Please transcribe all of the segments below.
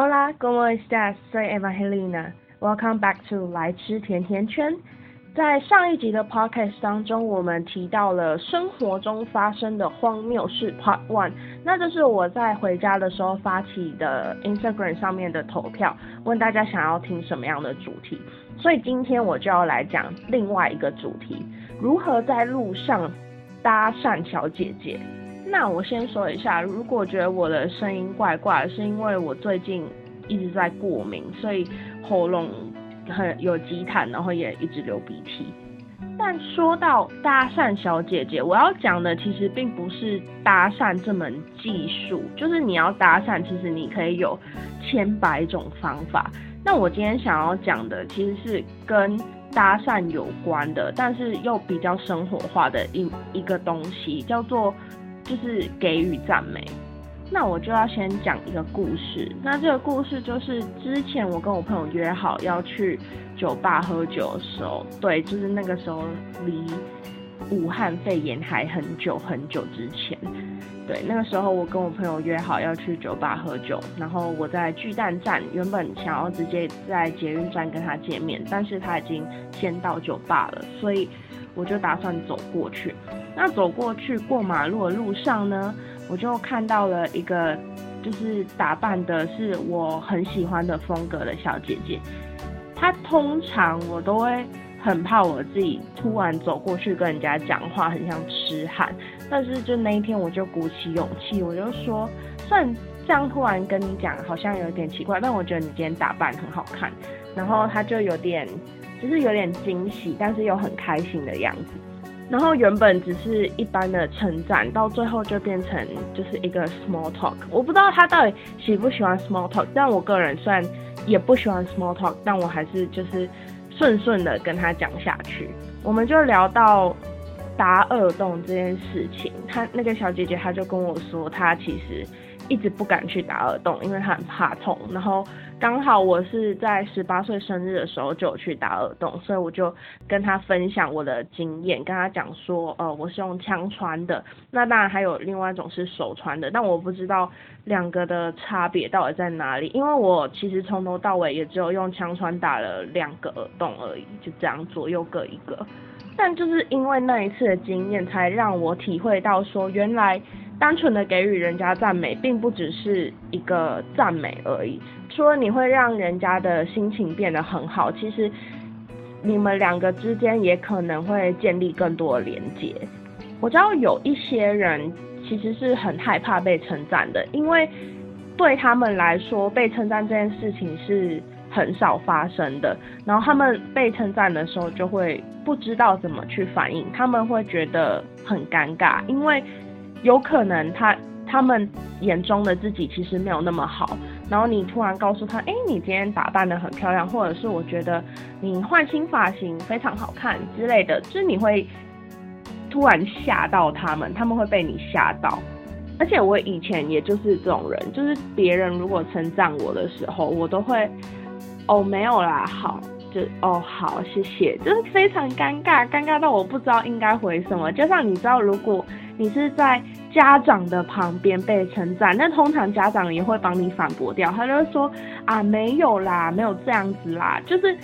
Hola, ¿cómo estás? Soy Evangelina. Welcome back to 来吃甜甜圈。在上一集的 podcast 当中，我们提到了生活中发生的荒谬事 Part One。那就是我在回家的时候发起的 Instagram 上面的投票，问大家想要听什么样的主题。所以今天我就要来讲另外一个主题：如何在路上搭讪小姐姐。那我先说一下，如果觉得我的声音怪怪，是因为我最近一直在过敏，所以喉咙。很有积痰，然后也一直流鼻涕。但说到搭讪小姐姐，我要讲的其实并不是搭讪这门技术，就是你要搭讪，其实你可以有千百种方法。那我今天想要讲的其实是跟搭讪有关的，但是又比较生活化的一一个东西，叫做就是给予赞美。那我就要先讲一个故事。那这个故事就是之前我跟我朋友约好要去酒吧喝酒的时候，对，就是那个时候离武汉肺炎还很久很久之前。对，那个时候我跟我朋友约好要去酒吧喝酒，然后我在巨蛋站原本想要直接在捷运站跟他见面，但是他已经先到酒吧了，所以我就打算走过去。那走过去过马路的路上呢？我就看到了一个，就是打扮的是我很喜欢的风格的小姐姐。她通常我都会很怕我自己突然走过去跟人家讲话，很像痴汉。但是就那一天，我就鼓起勇气，我就说，虽然这样突然跟你讲好像有点奇怪，但我觉得你今天打扮很好看。然后她就有点，就是有点惊喜，但是又很开心的样子。然后原本只是一般的称赞，到最后就变成就是一个 small talk。我不知道他到底喜不喜欢 small talk，但我个人虽然也不喜欢 small talk，但我还是就是顺顺的跟他讲下去。我们就聊到打耳洞这件事情，他那个小姐姐她就跟我说，她其实一直不敢去打耳洞，因为他很怕痛。然后刚好我是在十八岁生日的时候就有去打耳洞，所以我就跟他分享我的经验，跟他讲说，呃，我是用枪穿的，那当然还有另外一种是手穿的，但我不知道两个的差别到底在哪里，因为我其实从头到尾也只有用枪穿打了两个耳洞而已，就这样左右各一个，但就是因为那一次的经验，才让我体会到说，原来单纯的给予人家赞美，并不只是一个赞美而已。说你会让人家的心情变得很好，其实你们两个之间也可能会建立更多的连接。我知道有一些人其实是很害怕被称赞的，因为对他们来说被称赞这件事情是很少发生的。然后他们被称赞的时候就会不知道怎么去反应，他们会觉得很尴尬，因为有可能他他们眼中的自己其实没有那么好。然后你突然告诉他，哎，你今天打扮的很漂亮，或者是我觉得你换新发型非常好看之类的，就是你会突然吓到他们，他们会被你吓到。而且我以前也就是这种人，就是别人如果称赞我的时候，我都会，哦，没有啦，好，就哦好，谢谢，就是非常尴尬，尴尬到我不知道应该回什么。就像你知道，如果你是在家长的旁边被称赞，那通常家长也会帮你反驳掉，他就会说啊没有啦，没有这样子啦，就是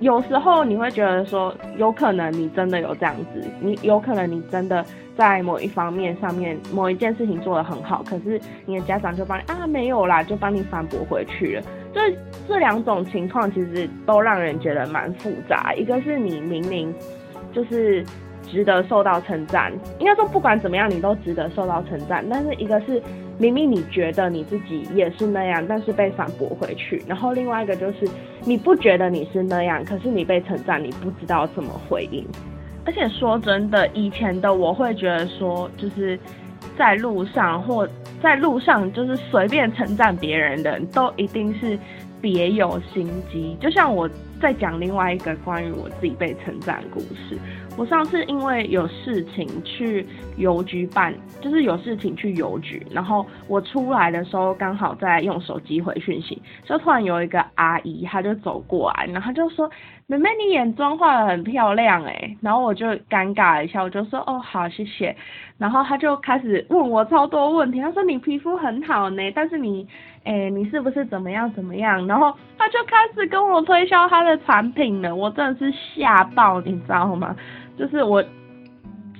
有时候你会觉得说，有可能你真的有这样子，你有可能你真的在某一方面上面某一件事情做得很好，可是你的家长就帮你啊没有啦，就帮你反驳回去了。这这两种情况其实都让人觉得蛮复杂，一个是你明明就是。值得受到称赞，应该说不管怎么样，你都值得受到称赞。但是一个是明明你觉得你自己也是那样，但是被反驳回去；然后另外一个就是你不觉得你是那样，可是你被称赞，你不知道怎么回应。而且说真的，以前的我会觉得说，就是在路上或在路上就是随便称赞别人的，都一定是别有心机。就像我在讲另外一个关于我自己被称赞故事。我上次因为有事情去邮局办，就是有事情去邮局，然后我出来的时候刚好在用手机回讯息，就突然有一个阿姨，她就走过来，然后就说：“妹妹，你眼妆画的很漂亮哎。”然后我就尴尬一下，我就说：“哦，好，谢谢。”然后她就开始问我超多问题，她说：“你皮肤很好呢，但是你，哎，你是不是怎么样怎么样？”然后他就开始跟我推销他的产品了，我真的是吓爆，你知道吗？就是我，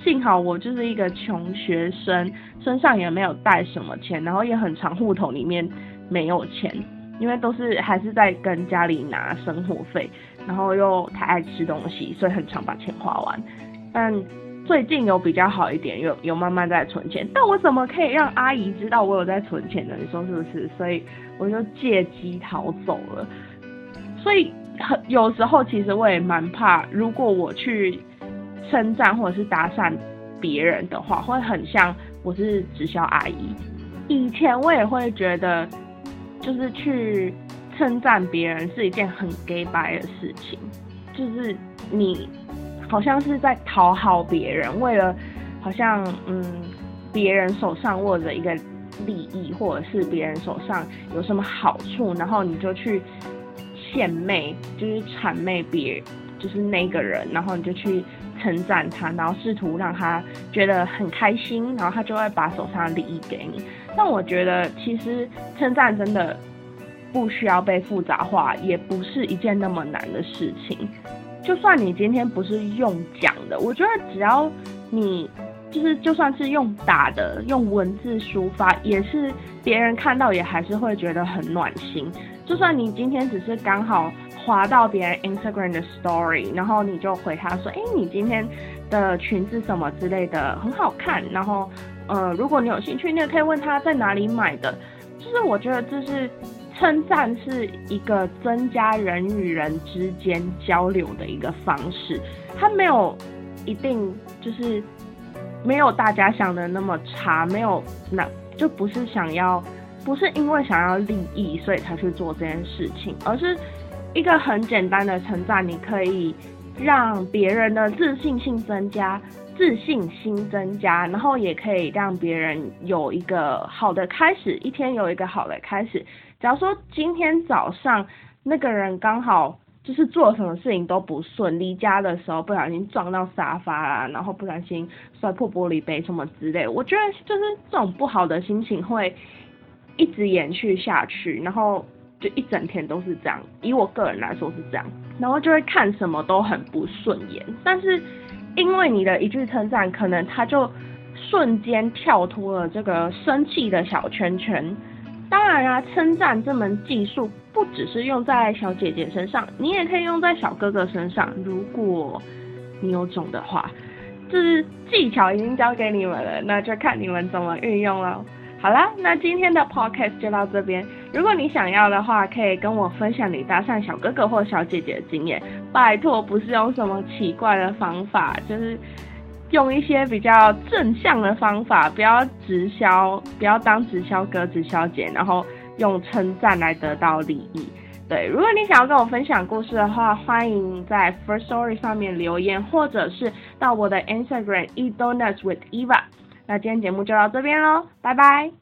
幸好我就是一个穷学生，身上也没有带什么钱，然后也很长，户头里面没有钱，因为都是还是在跟家里拿生活费，然后又太爱吃东西，所以很常把钱花完。但最近有比较好一点，有有慢慢在存钱。但我怎么可以让阿姨知道我有在存钱呢？你说是不是？所以我就借机逃走了。所以很有时候其实我也蛮怕，如果我去。称赞或者是搭讪别人的话，会很像我是直销阿姨。以前我也会觉得，就是去称赞别人是一件很 gay 白的事情，就是你好像是在讨好别人，为了好像嗯别人手上握着一个利益，或者是别人手上有什么好处，然后你就去献媚，就是谄媚别，就是那个人，然后你就去。称赞他，然后试图让他觉得很开心，然后他就会把手上的利益给你。但我觉得其实称赞真的不需要被复杂化，也不是一件那么难的事情。就算你今天不是用讲的，我觉得只要你就是就算是用打的，用文字抒发，也是别人看到也还是会觉得很暖心。就算你今天只是刚好。滑到别人 Instagram 的 Story，然后你就回他说：“哎，你今天的裙子什么之类的很好看。”然后，呃，如果你有兴趣，你也可以问他在哪里买的。就是我觉得这是称赞是一个增加人与人之间交流的一个方式，它没有一定就是没有大家想的那么差，没有那就不是想要，不是因为想要利益所以才去做这件事情，而是。一个很简单的称赞，你可以让别人的自信心增加，自信心增加，然后也可以让别人有一个好的开始，一天有一个好的开始。假如说今天早上那个人刚好就是做什么事情都不顺，离家的时候不小心撞到沙发啊，然后不小心摔破玻璃杯什么之类，我觉得就是这种不好的心情会一直延续下去，然后。就一整天都是这样，以我个人来说是这样，然后就会看什么都很不顺眼。但是因为你的一句称赞，可能他就瞬间跳脱了这个生气的小圈圈。当然啊，称赞这门技术不只是用在小姐姐身上，你也可以用在小哥哥身上。如果你有种的话，就是技巧已经教给你们了，那就看你们怎么运用了。好啦，那今天的 podcast 就到这边。如果你想要的话，可以跟我分享你搭讪小哥哥或小姐姐的经验。拜托，不是用什么奇怪的方法，就是用一些比较正向的方法，不要直销，不要当直销哥、直销姐，然后用称赞来得到利益。对，如果你想要跟我分享故事的话，欢迎在 First Story 上面留言，或者是到我的 Instagram Eat Donuts with Eva。那今天节目就到这边喽，拜拜。